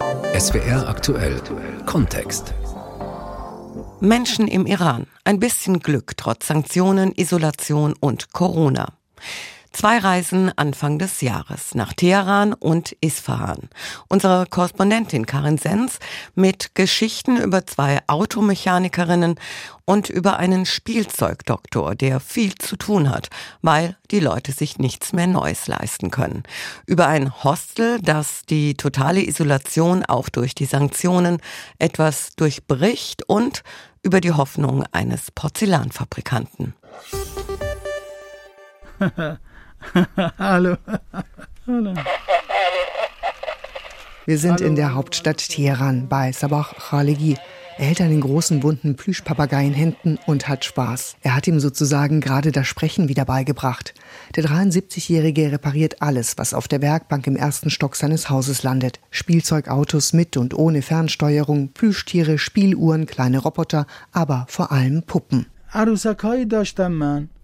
SWR aktuell Kontext. Menschen im Iran. Ein bisschen Glück trotz Sanktionen, Isolation und Corona. Zwei Reisen Anfang des Jahres nach Teheran und Isfahan. Unsere Korrespondentin Karin Sens mit Geschichten über zwei Automechanikerinnen und über einen Spielzeugdoktor, der viel zu tun hat, weil die Leute sich nichts mehr Neues leisten können. Über ein Hostel, das die totale Isolation auch durch die Sanktionen etwas durchbricht und über die Hoffnung eines Porzellanfabrikanten. Hallo. Hallo. Wir sind in der Hauptstadt Teheran bei Sabah Khalegi. Er hält einen großen bunten Plüschpapagei in Händen und hat Spaß. Er hat ihm sozusagen gerade das Sprechen wieder beigebracht. Der 73-Jährige repariert alles, was auf der Werkbank im ersten Stock seines Hauses landet. Spielzeugautos mit und ohne Fernsteuerung, Plüschtiere, Spieluhren, kleine Roboter, aber vor allem Puppen.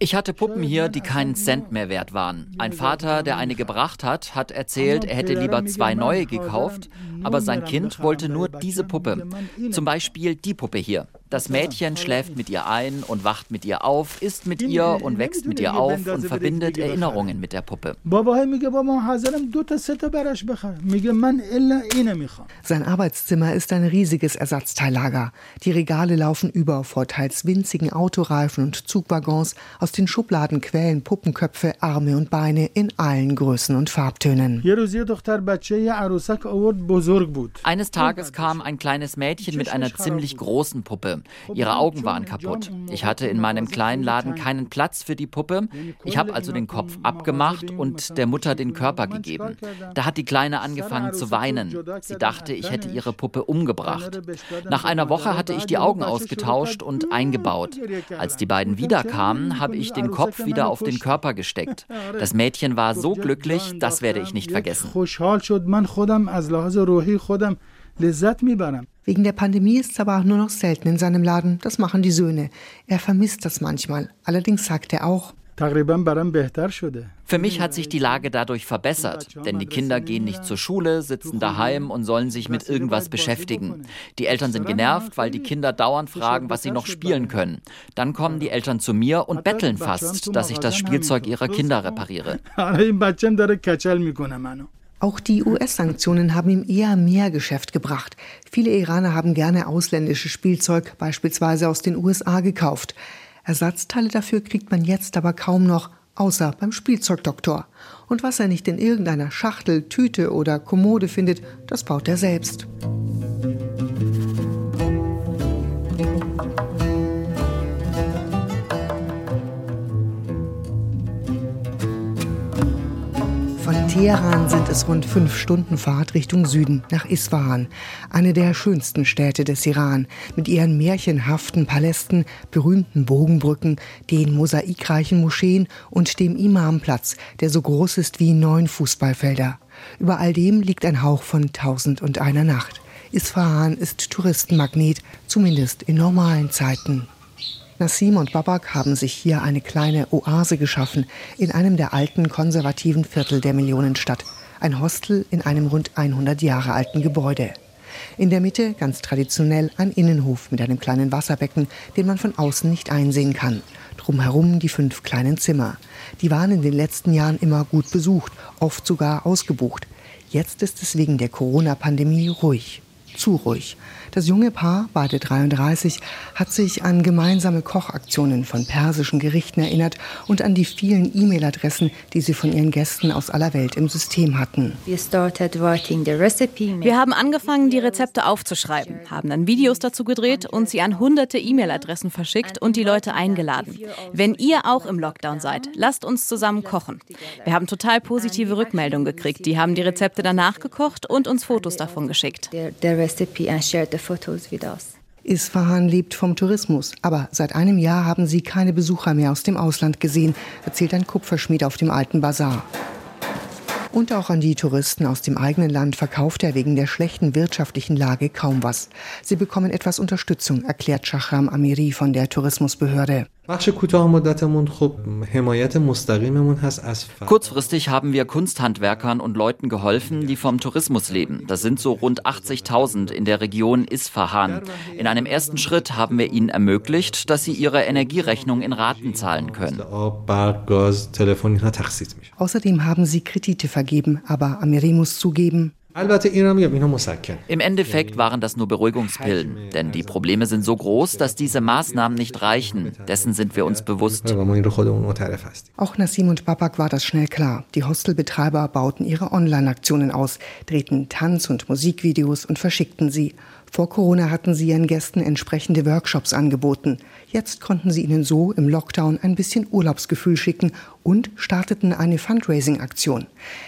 Ich hatte Puppen hier, die keinen Cent mehr wert waren. Ein Vater, der eine gebracht hat, hat erzählt, er hätte lieber zwei neue gekauft, aber sein Kind wollte nur diese Puppe. Zum Beispiel die Puppe hier. Das Mädchen schläft mit ihr ein und wacht mit ihr auf, isst mit ihr und wächst mit ihr auf und verbindet Erinnerungen mit der Puppe. Sein Arbeitszimmer ist ein riesiges Ersatzteillager. Die Regale laufen über vor teils winzigen Autoreifen und Zugwaggons. Aus den Schubladen quellen Puppenköpfe, Arme und Beine in allen Größen und Farbtönen. Eines Tages kam ein kleines Mädchen mit einer ziemlich großen Puppe. Ihre Augen waren kaputt. Ich hatte in meinem kleinen Laden keinen Platz für die Puppe. Ich habe also den Kopf abgemacht und der Mutter den Körper gegeben. Da hat die Kleine angefangen zu weinen. Sie dachte, ich hätte ihre Puppe umgebracht. Nach einer Woche hatte ich die Augen ausgetauscht und eingebaut. Als die beiden wiederkamen, habe ich den Kopf wieder auf den Körper gesteckt. Das Mädchen war so glücklich, das werde ich nicht vergessen. Wegen der Pandemie ist auch nur noch selten in seinem Laden. Das machen die Söhne. Er vermisst das manchmal. Allerdings sagt er auch, für mich hat sich die Lage dadurch verbessert, denn die Kinder gehen nicht zur Schule, sitzen daheim und sollen sich mit irgendwas beschäftigen. Die Eltern sind genervt, weil die Kinder dauernd fragen, was sie noch spielen können. Dann kommen die Eltern zu mir und betteln fast, dass ich das Spielzeug ihrer Kinder repariere. Auch die US-Sanktionen haben ihm eher mehr Geschäft gebracht. Viele Iraner haben gerne ausländisches Spielzeug, beispielsweise aus den USA, gekauft. Ersatzteile dafür kriegt man jetzt aber kaum noch, außer beim Spielzeugdoktor. Und was er nicht in irgendeiner Schachtel, Tüte oder Kommode findet, das baut er selbst. Teheran sind es rund fünf Stunden Fahrt Richtung Süden nach Isfahan, eine der schönsten Städte des Iran, mit ihren märchenhaften Palästen, berühmten Bogenbrücken, den mosaikreichen Moscheen und dem Imamplatz, der so groß ist wie neun Fußballfelder. Über all dem liegt ein Hauch von Tausend und einer Nacht. Isfahan ist Touristenmagnet, zumindest in normalen Zeiten. Nassim und Babak haben sich hier eine kleine Oase geschaffen in einem der alten konservativen Viertel der Millionenstadt. Ein Hostel in einem rund 100 Jahre alten Gebäude. In der Mitte, ganz traditionell, ein Innenhof mit einem kleinen Wasserbecken, den man von außen nicht einsehen kann. Drumherum die fünf kleinen Zimmer. Die waren in den letzten Jahren immer gut besucht, oft sogar ausgebucht. Jetzt ist es wegen der Corona-Pandemie ruhig. Zu ruhig. Das junge Paar, beide 33, hat sich an gemeinsame Kochaktionen von persischen Gerichten erinnert und an die vielen E-Mail-Adressen, die sie von ihren Gästen aus aller Welt im System hatten. Wir haben angefangen, die Rezepte aufzuschreiben, haben dann Videos dazu gedreht und sie an hunderte E-Mail-Adressen verschickt und die Leute eingeladen. Wenn ihr auch im Lockdown seid, lasst uns zusammen kochen. Wir haben total positive Rückmeldungen gekriegt. Die haben die Rezepte danach gekocht und uns Fotos davon geschickt the photos with us. Isfahan lebt vom Tourismus, aber seit einem Jahr haben sie keine Besucher mehr aus dem Ausland gesehen, erzählt ein Kupferschmied auf dem alten Bazar. Und auch an die Touristen aus dem eigenen Land verkauft er wegen der schlechten wirtschaftlichen Lage kaum was. Sie bekommen etwas Unterstützung, erklärt Shahram Amiri von der Tourismusbehörde. Kurzfristig haben wir Kunsthandwerkern und Leuten geholfen, die vom Tourismus leben. Das sind so rund 80.000 in der Region Isfahan. In einem ersten Schritt haben wir ihnen ermöglicht, dass sie ihre Energierechnung in Raten zahlen können. Außerdem haben sie Kredite vergeben, aber Amiri muss zugeben, im Endeffekt waren das nur Beruhigungspillen, denn die Probleme sind so groß, dass diese Maßnahmen nicht reichen. Dessen sind wir uns bewusst. Auch Nassim und Babak war das schnell klar. Die Hostelbetreiber bauten ihre Online-Aktionen aus, drehten Tanz- und Musikvideos und verschickten sie. Vor Corona hatten sie ihren Gästen entsprechende Workshops angeboten. Jetzt konnten sie ihnen so im Lockdown ein bisschen Urlaubsgefühl schicken und starteten eine Fundraising-Aktion.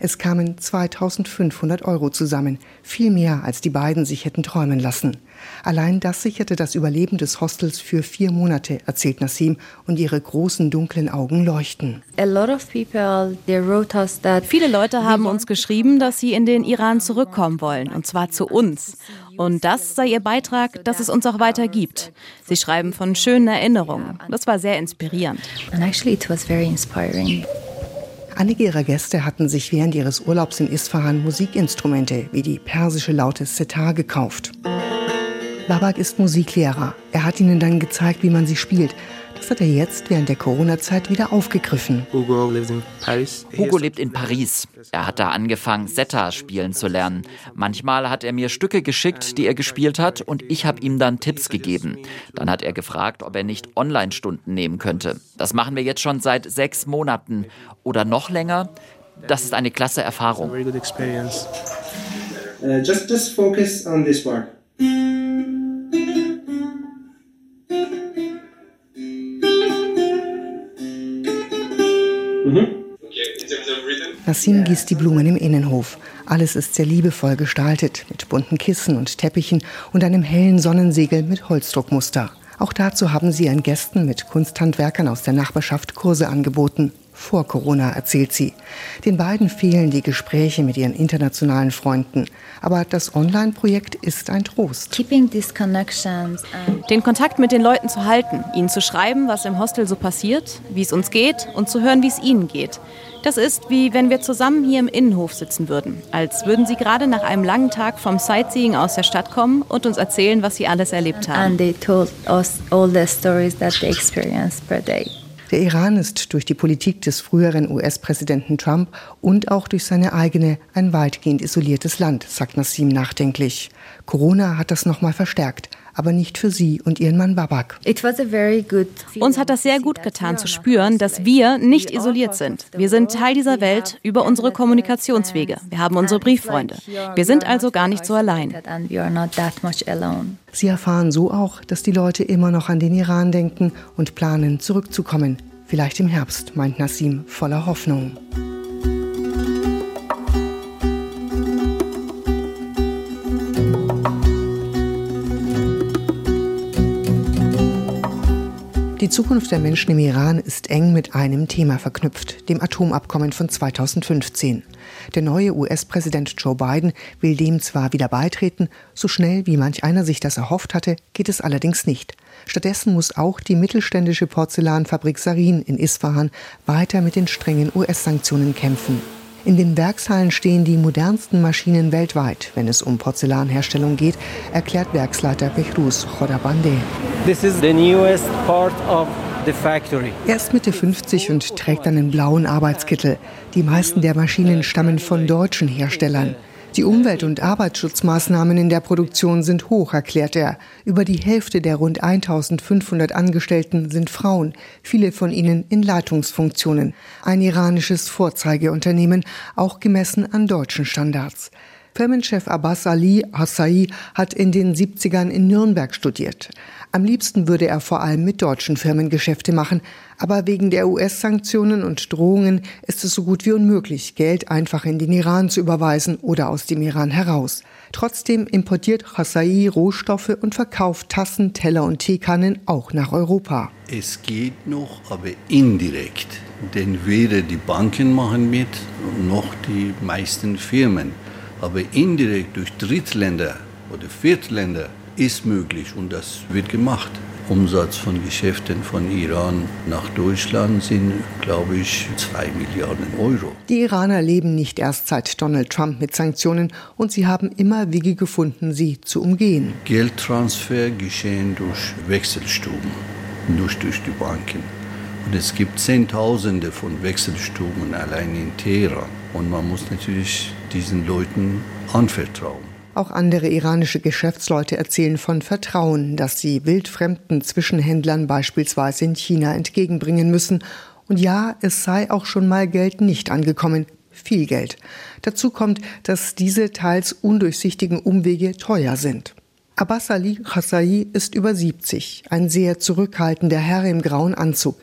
Es kamen 2500 Euro zusammen, viel mehr als die beiden sich hätten träumen lassen. Allein das sicherte das Überleben des Hostels für vier Monate, erzählt Nassim, und ihre großen dunklen Augen leuchten. Viele Leute haben uns geschrieben, dass sie in den Iran zurückkommen wollen, und zwar zu uns. Und das sei ihr Beitrag, dass es uns auch weiter gibt. Sie schreiben von schönen Erinnerungen. Das war sehr inspirierend. Einige ihrer Gäste hatten sich während ihres Urlaubs in Isfahan Musikinstrumente wie die persische Laute Setar gekauft. Babak ist Musiklehrer. Er hat ihnen dann gezeigt, wie man sie spielt. Das hat er jetzt während der Corona-Zeit wieder aufgegriffen. Hugo lebt in Paris. Er hat da angefangen, Zeta spielen zu lernen. Manchmal hat er mir Stücke geschickt, die er gespielt hat, und ich habe ihm dann Tipps gegeben. Dann hat er gefragt, ob er nicht Online-Stunden nehmen könnte. Das machen wir jetzt schon seit sechs Monaten oder noch länger. Das ist eine klasse Erfahrung. Uh, just, just focus on this part. Nassim gießt die Blumen im Innenhof. Alles ist sehr liebevoll gestaltet, mit bunten Kissen und Teppichen und einem hellen Sonnensegel mit Holzdruckmuster. Auch dazu haben sie ihren Gästen mit Kunsthandwerkern aus der Nachbarschaft Kurse angeboten vor Corona, erzählt sie. Den beiden fehlen die Gespräche mit ihren internationalen Freunden. Aber das Online-Projekt ist ein Trost. Den Kontakt mit den Leuten zu halten, ihnen zu schreiben, was im Hostel so passiert, wie es uns geht und zu hören, wie es ihnen geht. Das ist wie wenn wir zusammen hier im Innenhof sitzen würden, als würden sie gerade nach einem langen Tag vom Sightseeing aus der Stadt kommen und uns erzählen, was sie alles erlebt haben. And they told us all the stories that they experienced per day. Der Iran ist durch die Politik des früheren US-Präsidenten Trump und auch durch seine eigene ein weitgehend isoliertes Land, sagt Nassim nachdenklich. Corona hat das nochmal verstärkt aber nicht für sie und ihren Mann Babak. Uns hat das sehr gut getan zu spüren, dass wir nicht isoliert sind. Wir sind Teil dieser Welt über unsere Kommunikationswege. Wir haben unsere Brieffreunde. Wir sind also gar nicht so allein. Sie erfahren so auch, dass die Leute immer noch an den Iran denken und planen, zurückzukommen. Vielleicht im Herbst, meint Nassim voller Hoffnung. Zukunft der Menschen im Iran ist eng mit einem Thema verknüpft, dem Atomabkommen von 2015. Der neue US-Präsident Joe Biden will dem zwar wieder beitreten, so schnell wie manch einer sich das erhofft hatte, geht es allerdings nicht. Stattdessen muss auch die mittelständische Porzellanfabrik Sarin in Isfahan weiter mit den strengen US-Sanktionen kämpfen. In den Werkshallen stehen die modernsten Maschinen weltweit, wenn es um Porzellanherstellung geht, erklärt Werksleiter Behrus Khodabande. This is the newest part of er ist Mitte 50 und trägt einen blauen Arbeitskittel. Die meisten der Maschinen stammen von deutschen Herstellern. Die Umwelt- und Arbeitsschutzmaßnahmen in der Produktion sind hoch, erklärt er. Über die Hälfte der rund 1500 Angestellten sind Frauen, viele von ihnen in Leitungsfunktionen. Ein iranisches Vorzeigeunternehmen, auch gemessen an deutschen Standards. Firmenchef Abbas Ali Hassai hat in den 70ern in Nürnberg studiert. Am liebsten würde er vor allem mit deutschen Firmen Geschäfte machen, aber wegen der US-Sanktionen und Drohungen ist es so gut wie unmöglich, Geld einfach in den Iran zu überweisen oder aus dem Iran heraus. Trotzdem importiert Hassai Rohstoffe und verkauft Tassen, Teller und Teekannen auch nach Europa. Es geht noch, aber indirekt, denn weder die Banken machen mit noch die meisten Firmen, aber indirekt durch Drittländer oder Viertländer ist möglich und das wird gemacht. Umsatz von Geschäften von Iran nach Deutschland sind, glaube ich, 2 Milliarden Euro. Die Iraner leben nicht erst seit Donald Trump mit Sanktionen und sie haben immer Wege gefunden, sie zu umgehen. Geldtransfer geschehen durch Wechselstuben, nicht durch die Banken. Und es gibt Zehntausende von Wechselstuben allein in Teheran. Und man muss natürlich diesen Leuten anvertrauen. Auch andere iranische Geschäftsleute erzählen von Vertrauen, das sie wildfremden Zwischenhändlern beispielsweise in China entgegenbringen müssen. Und ja, es sei auch schon mal Geld nicht angekommen. Viel Geld. Dazu kommt, dass diese teils undurchsichtigen Umwege teuer sind. Abbas Ali Khassai ist über 70, ein sehr zurückhaltender Herr im grauen Anzug.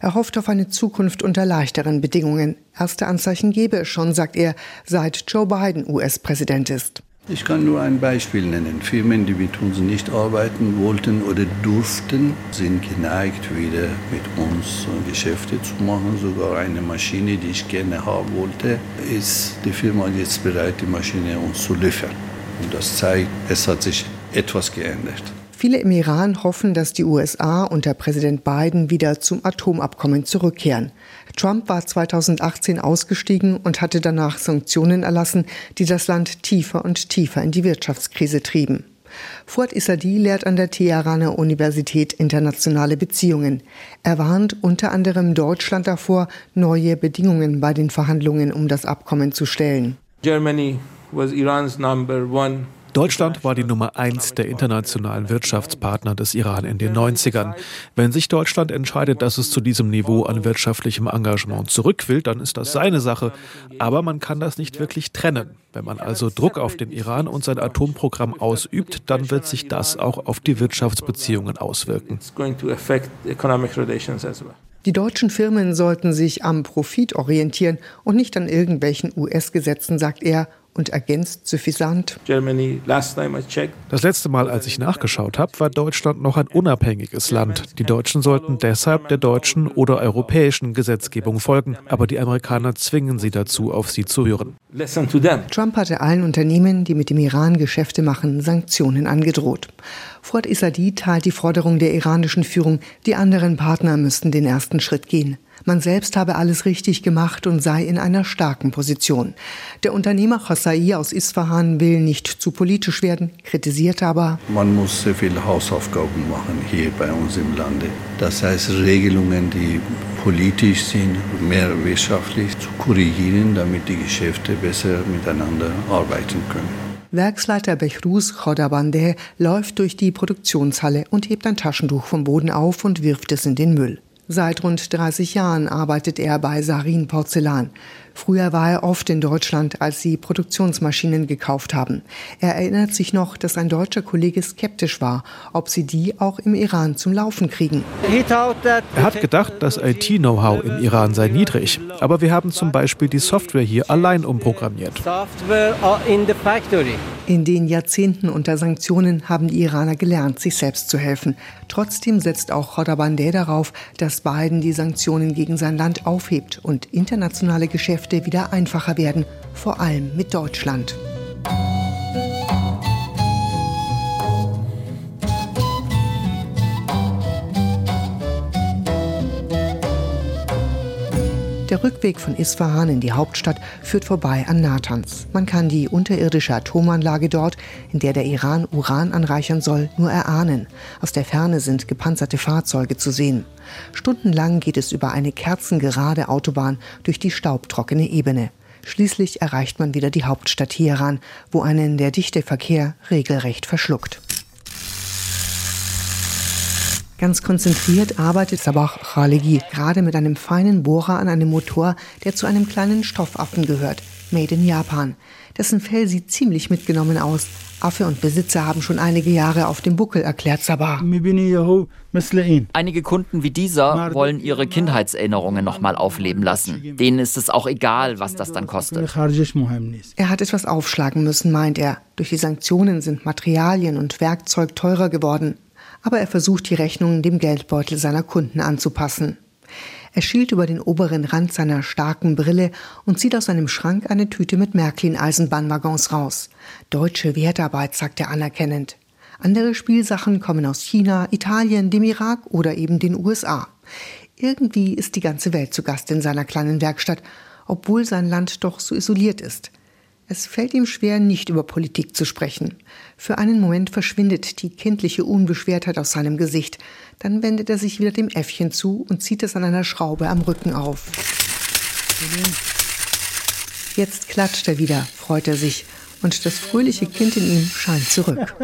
Er hofft auf eine Zukunft unter leichteren Bedingungen. Erste Anzeichen gebe es schon, sagt er, seit Joe Biden US-Präsident ist. Ich kann nur ein Beispiel nennen. Firmen, die mit uns nicht arbeiten wollten oder durften, sind geneigt, wieder mit uns Geschäfte zu machen. Sogar eine Maschine, die ich gerne haben wollte, ist die Firma jetzt bereit, die Maschine uns zu liefern. Und das zeigt, es hat sich etwas geändert. Viele im Iran hoffen, dass die USA unter Präsident Biden wieder zum Atomabkommen zurückkehren. Trump war 2018 ausgestiegen und hatte danach Sanktionen erlassen, die das Land tiefer und tiefer in die Wirtschaftskrise trieben. Fuad Isadi lehrt an der Teheraner Universität internationale Beziehungen. Er warnt unter anderem Deutschland davor, neue Bedingungen bei den Verhandlungen um das Abkommen zu stellen. Germany was Iran's number one Deutschland war die Nummer eins der internationalen Wirtschaftspartner des Iran in den 90ern. Wenn sich Deutschland entscheidet, dass es zu diesem Niveau an wirtschaftlichem Engagement zurück will, dann ist das seine Sache. Aber man kann das nicht wirklich trennen. Wenn man also Druck auf den Iran und sein Atomprogramm ausübt, dann wird sich das auch auf die Wirtschaftsbeziehungen auswirken. Die deutschen Firmen sollten sich am Profit orientieren und nicht an irgendwelchen US-Gesetzen, sagt er und ergänzt suffisant. Das letzte Mal, als ich nachgeschaut habe, war Deutschland noch ein unabhängiges Land. Die Deutschen sollten deshalb der deutschen oder europäischen Gesetzgebung folgen, aber die Amerikaner zwingen sie dazu, auf sie zu hören. Trump hatte allen Unternehmen, die mit dem Iran Geschäfte machen, Sanktionen angedroht. Fuad Isadi teilt die Forderung der iranischen Führung, die anderen Partner müssten den ersten Schritt gehen. Man selbst habe alles richtig gemacht und sei in einer starken Position. Der Unternehmer Khossai aus Isfahan will nicht zu politisch werden, kritisiert aber, man muss sehr viele Hausaufgaben machen hier bei uns im Lande. Das heißt, Regelungen, die politisch sind, mehr wirtschaftlich zu korrigieren, damit die Geschäfte besser miteinander arbeiten können. Werksleiter Behrus Khodabandeh läuft durch die Produktionshalle und hebt ein Taschentuch vom Boden auf und wirft es in den Müll. Seit rund 30 Jahren arbeitet er bei Sarin Porzellan. Früher war er oft in Deutschland, als sie Produktionsmaschinen gekauft haben. Er erinnert sich noch, dass ein deutscher Kollege skeptisch war, ob sie die auch im Iran zum Laufen kriegen. Er hat gedacht, das IT-Know-how im Iran sei niedrig. Aber wir haben zum Beispiel die Software hier allein umprogrammiert. In den Jahrzehnten unter Sanktionen haben die Iraner gelernt, sich selbst zu helfen. Trotzdem setzt auch Khodabandeh darauf, dass Biden die Sanktionen gegen sein Land aufhebt und internationale Geschäfte wieder einfacher werden, vor allem mit Deutschland. Der Rückweg von Isfahan in die Hauptstadt führt vorbei an Natanz. Man kann die unterirdische Atomanlage dort, in der der Iran Uran anreichern soll, nur erahnen. Aus der Ferne sind gepanzerte Fahrzeuge zu sehen. Stundenlang geht es über eine kerzengerade Autobahn durch die staubtrockene Ebene. Schließlich erreicht man wieder die Hauptstadt Teheran, wo einen der dichte Verkehr regelrecht verschluckt. Ganz konzentriert arbeitet Sabah Khalegi gerade mit einem feinen Bohrer an einem Motor, der zu einem kleinen Stoffaffen gehört, made in Japan. Dessen Fell sieht ziemlich mitgenommen aus. Affe und Besitzer haben schon einige Jahre auf dem Buckel, erklärt Sabah. Einige Kunden wie dieser wollen ihre Kindheitserinnerungen nochmal aufleben lassen. Denen ist es auch egal, was das dann kostet. Er hat etwas aufschlagen müssen, meint er. Durch die Sanktionen sind Materialien und Werkzeug teurer geworden aber er versucht die Rechnungen dem Geldbeutel seiner Kunden anzupassen. Er schielt über den oberen Rand seiner starken Brille und zieht aus seinem Schrank eine Tüte mit Märklin-Eisenbahnwaggons raus. Deutsche Wertarbeit, sagt er anerkennend. Andere Spielsachen kommen aus China, Italien, dem Irak oder eben den USA. Irgendwie ist die ganze Welt zu Gast in seiner kleinen Werkstatt, obwohl sein Land doch so isoliert ist. Es fällt ihm schwer, nicht über Politik zu sprechen. Für einen Moment verschwindet die kindliche Unbeschwertheit aus seinem Gesicht. Dann wendet er sich wieder dem Äffchen zu und zieht es an einer Schraube am Rücken auf. Jetzt klatscht er wieder, freut er sich, und das fröhliche Kind in ihm scheint zurück.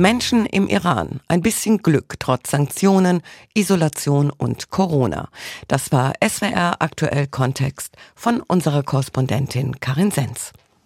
Menschen im Iran. Ein bisschen Glück trotz Sanktionen, Isolation und Corona. Das war SWR aktuell Kontext von unserer Korrespondentin Karin Senz.